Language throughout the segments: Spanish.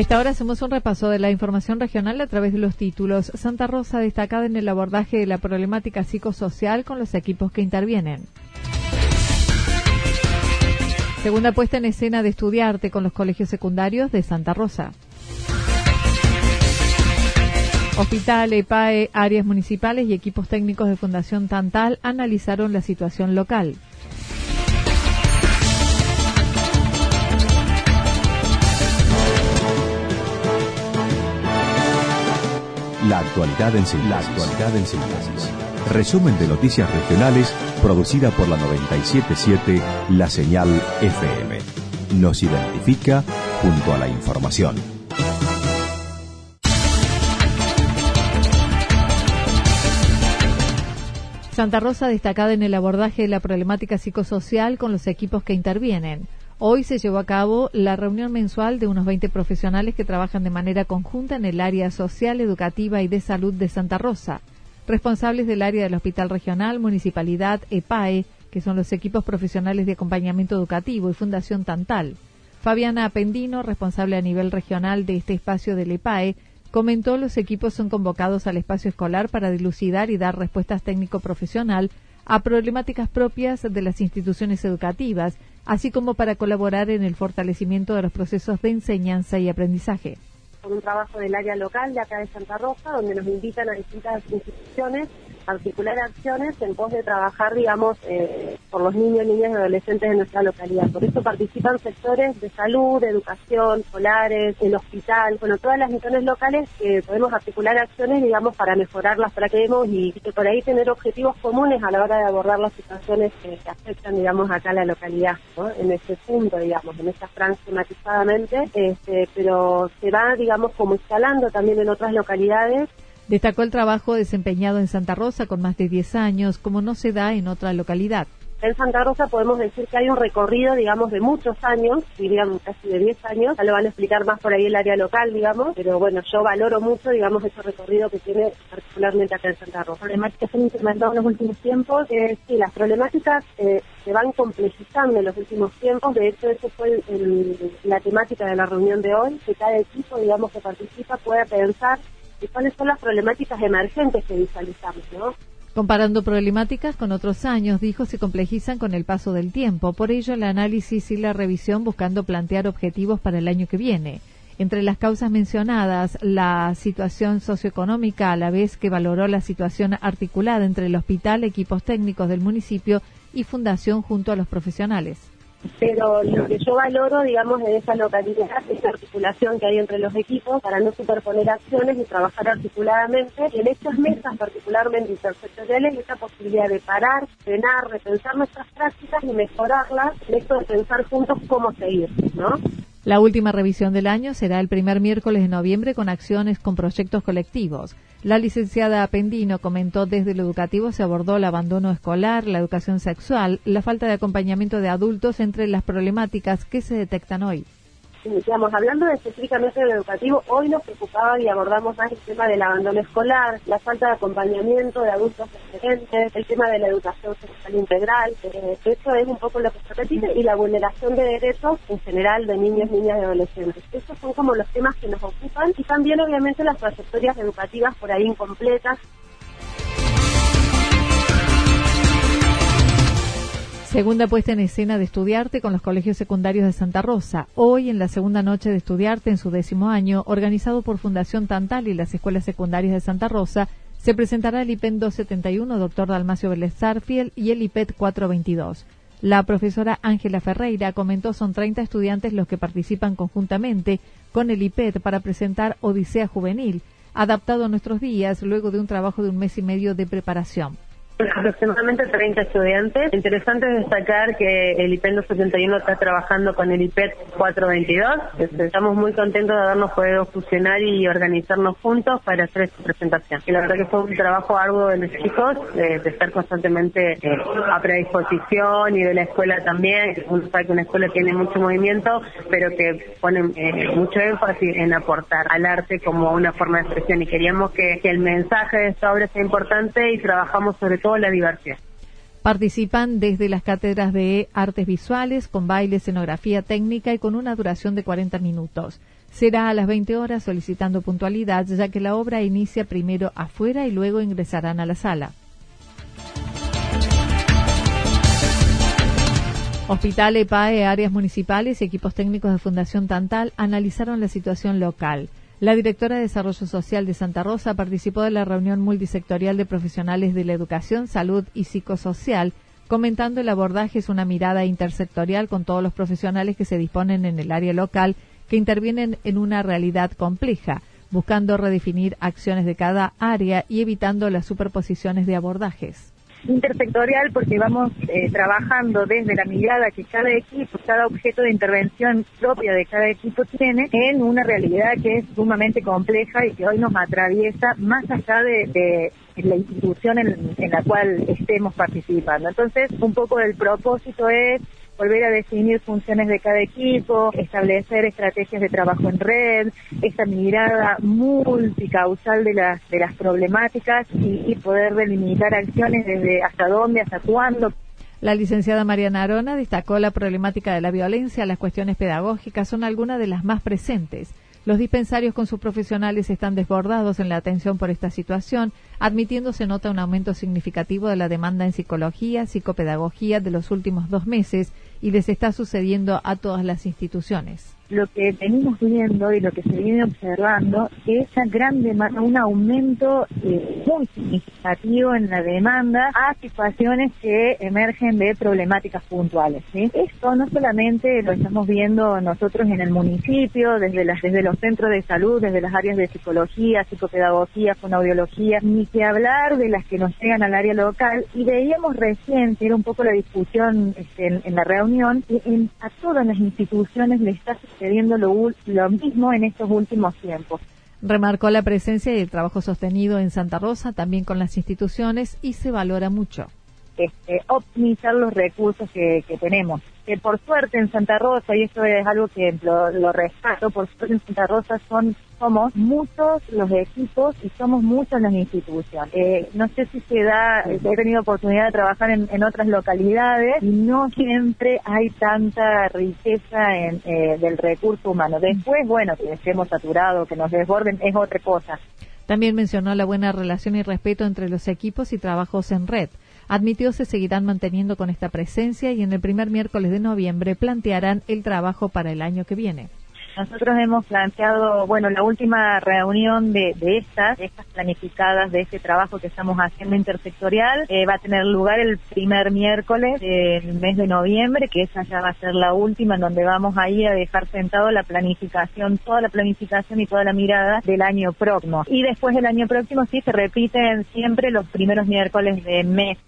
A esta hora hacemos un repaso de la información regional a través de los títulos. Santa Rosa destacada en el abordaje de la problemática psicosocial con los equipos que intervienen. Segunda puesta en escena de estudiarte con los colegios secundarios de Santa Rosa. Hospital, EPAE, áreas municipales y equipos técnicos de Fundación Tantal analizaron la situación local. La actualidad en síntesis. Resumen de noticias regionales producida por la 977 La Señal FM. Nos identifica junto a la información. Santa Rosa destacada en el abordaje de la problemática psicosocial con los equipos que intervienen. Hoy se llevó a cabo la reunión mensual de unos 20 profesionales que trabajan de manera conjunta en el área social, educativa y de salud de Santa Rosa, responsables del área del Hospital Regional, Municipalidad, EPAE, que son los equipos profesionales de acompañamiento educativo y Fundación Tantal. Fabiana Apendino, responsable a nivel regional de este espacio del EPAE, comentó los equipos son convocados al espacio escolar para dilucidar y dar respuestas técnico-profesional a problemáticas propias de las instituciones educativas así como para colaborar en el fortalecimiento de los procesos de enseñanza y aprendizaje. Con un trabajo del área local de acá de Santa Rosa, donde nos invitan a distintas instituciones articular acciones en pos de trabajar, digamos, eh, por los niños, niñas y adolescentes de nuestra localidad. Por eso participan sectores de salud, de educación, escolares, el hospital, bueno, todas las misiones locales que podemos articular acciones, digamos, para mejorarlas, para que demos y, que por ahí tener objetivos comunes a la hora de abordar las situaciones que, afectan, digamos, acá a la localidad, ¿no? En ese punto, digamos, en esta franja tematizadamente, este, pero se va, digamos, como instalando también en otras localidades Destacó el trabajo desempeñado en Santa Rosa con más de 10 años, como no se da en otra localidad. En Santa Rosa podemos decir que hay un recorrido, digamos, de muchos años, diríamos casi de 10 años, ya lo van a explicar más por ahí el área local, digamos, pero bueno, yo valoro mucho, digamos, ese recorrido que tiene particularmente acá en Santa Rosa. Problemáticas que han incrementado en los últimos tiempos, eh, sí, las problemáticas eh, se van complejizando en los últimos tiempos, de hecho, eso fue la temática de la reunión de hoy, que cada equipo, digamos, que participa pueda pensar y cuáles son las problemáticas emergentes que visualizamos, ¿no? Comparando problemáticas con otros años, dijo, se complejizan con el paso del tiempo. Por ello, el análisis y la revisión buscando plantear objetivos para el año que viene. Entre las causas mencionadas, la situación socioeconómica, a la vez que valoró la situación articulada entre el hospital, equipos técnicos del municipio y fundación junto a los profesionales pero lo que yo valoro, digamos, de esa localidad es la articulación que hay entre los equipos para no superponer acciones y trabajar articuladamente. En estas mesas, particularmente intersectoriales, esa posibilidad de parar, frenar, repensar nuestras prácticas y mejorarlas, en esto de pensar juntos cómo seguir, ¿no? La última revisión del año será el primer miércoles de noviembre con acciones con proyectos colectivos. La licenciada Apendino comentó desde lo educativo se abordó el abandono escolar, la educación sexual, la falta de acompañamiento de adultos entre las problemáticas que se detectan hoy. Digamos, hablando específicamente del educativo, hoy nos preocupaba y abordamos más el tema del abandono escolar, la falta de acompañamiento de adultos referentes, el tema de la educación sexual integral, eh, eso es un poco lo que se repite, y la vulneración de derechos en general de niños, niñas y adolescentes. Esos son como los temas que nos ocupan y también obviamente las trayectorias educativas por ahí incompletas Segunda puesta en escena de Estudiarte con los colegios secundarios de Santa Rosa. Hoy, en la segunda noche de Estudiarte en su décimo año, organizado por Fundación Tantal y las escuelas secundarias de Santa Rosa, se presentará el IPEN 271, doctor Dalmacio Vélez Sarfiel, y el IPET 422. La profesora Ángela Ferreira comentó son 30 estudiantes los que participan conjuntamente con el IPET para presentar Odisea Juvenil, adaptado a nuestros días luego de un trabajo de un mes y medio de preparación aproximadamente 30 estudiantes. Interesante destacar que el IPET 271 está trabajando con el IPET 422. Estamos muy contentos de habernos podido fusionar y organizarnos juntos para hacer esta presentación. Y la verdad que fue un trabajo arduo de los chicos, de, estar constantemente eh, a predisposición y de la escuela también. Uno sabe que una escuela tiene mucho movimiento, pero que pone eh, mucho énfasis en aportar al arte como una forma de expresión. Y queríamos que, que el mensaje de esta obra sea importante y trabajamos sobre todo la diversidad. Participan desde las cátedras de artes visuales, con baile, escenografía técnica y con una duración de 40 minutos. Será a las 20 horas solicitando puntualidad, ya que la obra inicia primero afuera y luego ingresarán a la sala. Hospital EPAE, áreas municipales y equipos técnicos de Fundación Tantal analizaron la situación local. La directora de Desarrollo Social de Santa Rosa participó de la reunión multisectorial de profesionales de la educación, salud y psicosocial, comentando el abordaje es una mirada intersectorial con todos los profesionales que se disponen en el área local que intervienen en una realidad compleja, buscando redefinir acciones de cada área y evitando las superposiciones de abordajes intersectorial porque vamos eh, trabajando desde la mirada que cada equipo, cada objeto de intervención propia de cada equipo tiene en una realidad que es sumamente compleja y que hoy nos atraviesa más allá de, la institución en, la cual estemos participando. Entonces, un poco el propósito es volver a definir funciones de cada equipo, establecer estrategias de trabajo en red, esa mirada multicausal de las, de las problemáticas y, poder delimitar acciones desde hasta dónde, hasta cuándo. La licenciada Mariana Arona destacó la problemática de la violencia, las cuestiones pedagógicas son algunas de las más presentes. Los dispensarios con sus profesionales están desbordados en la atención por esta situación, admitiendo se nota un aumento significativo de la demanda en psicología, psicopedagogía de los últimos dos meses y les está sucediendo a todas las instituciones lo que venimos viendo y lo que se viene observando es esa gran demanda, un aumento eh, muy significativo en la demanda a situaciones que emergen de problemáticas puntuales. Esto no solamente lo estamos viendo nosotros en el municipio, desde, las, desde los centros de salud, desde las áreas de psicología, psicopedagogía, fonoaudiología, ni que hablar de las que nos llegan al área local. Y veíamos recién, era un poco la discusión este, en, la reunión, que en, a todas las instituciones le está sucediendo lo, lo mismo en estos últimos tiempos. Remarcó la presencia y el trabajo sostenido en Santa Rosa, también con las instituciones, y se valora mucho. Este, optimizar los recursos que, tenemos. Que por suerte en Santa Rosa, y esto es algo que lo, lo rescato, por suerte en Santa Rosa son somos muchos los equipos y somos muchas las instituciones. Eh, no sé si se da, he tenido oportunidad de trabajar en, otras localidades y no siempre hay tanta riqueza en, eh, del recurso humano. Después, bueno, que estemos saturados, que nos desborden, es otra cosa. También mencionó la buena relación y respeto entre los equipos y trabajos en red. Admitió se seguirán manteniendo con esta presencia y en el primer miércoles de noviembre plantearán el trabajo para el año que viene. Nosotros hemos planteado, bueno, la última reunión de, estas, estas planificadas de este trabajo que estamos haciendo intersectorial, eh, va a tener lugar el primer miércoles del mes de noviembre, que esa ya va a ser la última, en donde vamos ahí a dejar sentado la planificación, toda la planificación y toda la mirada del año próximo. Y después del año próximo sí se repiten siempre los primeros miércoles de mes.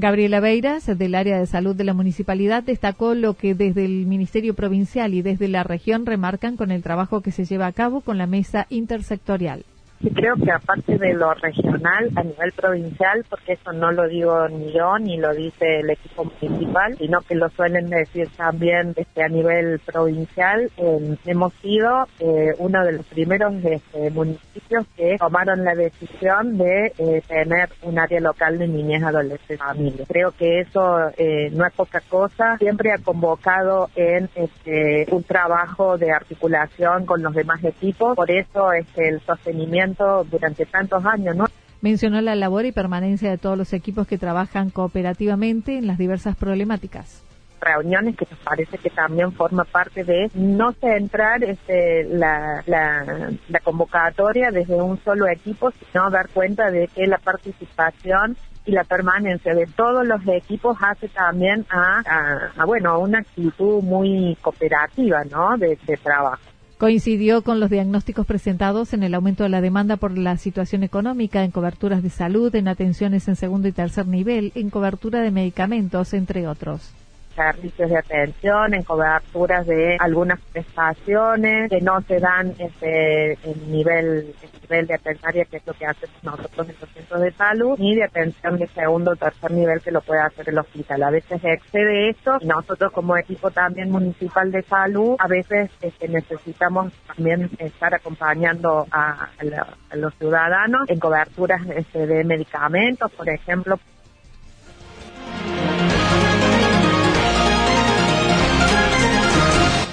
Gabriela Beiras, del área de salud de la municipalidad, destacó lo que desde el Ministerio Provincial y desde la región remarcan con el trabajo que se lleva a cabo con la mesa intersectorial. Sí, creo que aparte de lo regional, a nivel provincial, porque eso no lo digo ni yo ni lo dice el equipo municipal, sino que lo suelen decir también este, a nivel provincial, eh, hemos sido eh, uno de los primeros este, municipios que tomaron la decisión de eh, tener un área local de niñez, adolescentes, familias. Creo que eso no es poca cosa, siempre ha convocado en este, un trabajo de articulación con los demás equipos, por eso este, el sostenimiento durante tantos años, ¿no? Mencionó la labor y permanencia de todos los equipos que trabajan cooperativamente en las diversas problemáticas. Reuniones que nos parece que también forma parte de no centrar este, la, la, convocatoria desde un solo equipo, sino dar cuenta de que la participación y la permanencia de todos los equipos hace también a, a, bueno a una actitud muy cooperativa no de trabajo Coincidió con los diagnósticos presentados en el aumento de la demanda por la situación económica, en coberturas de salud, en atenciones en segundo y tercer nivel, en cobertura de medicamentos, entre otros servicios de atención, en coberturas de algunas prestaciones que no se dan este, el nivel, el nivel de atención que es lo que hacemos nosotros en los centros de salud, ni de atención de segundo o tercer nivel que lo puede hacer el hospital. A veces excede esto nosotros como equipo también municipal de salud, a veces este, necesitamos también estar acompañando a, los ciudadanos en coberturas este, de medicamentos, por ejemplo,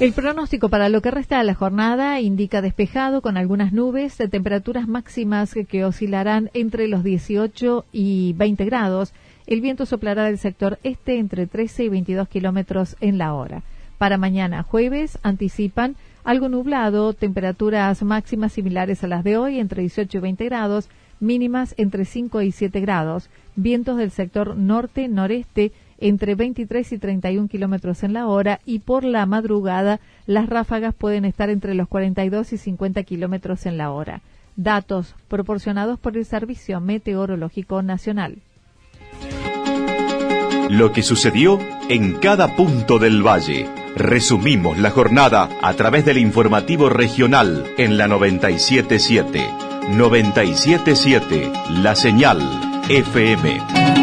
El pronóstico para lo que resta de la jornada indica despejado con algunas nubes, de temperaturas máximas que, oscilarán entre los 18 y 20 grados. El viento soplará del sector este entre 13 y 22 kilómetros en la hora. Para mañana jueves anticipan algo nublado, temperaturas máximas similares a las de hoy entre 18 y 20 grados, mínimas entre 5 y 7 grados, vientos del sector norte-noreste entre 23 y 31 kilómetros en la hora y por la madrugada las ráfagas pueden estar entre los 42 y 50 kilómetros en la hora. Datos proporcionados por el Servicio Meteorológico Nacional. Lo que sucedió en cada punto del valle. Resumimos la jornada a través del informativo regional en la 977. 977, la señal FM.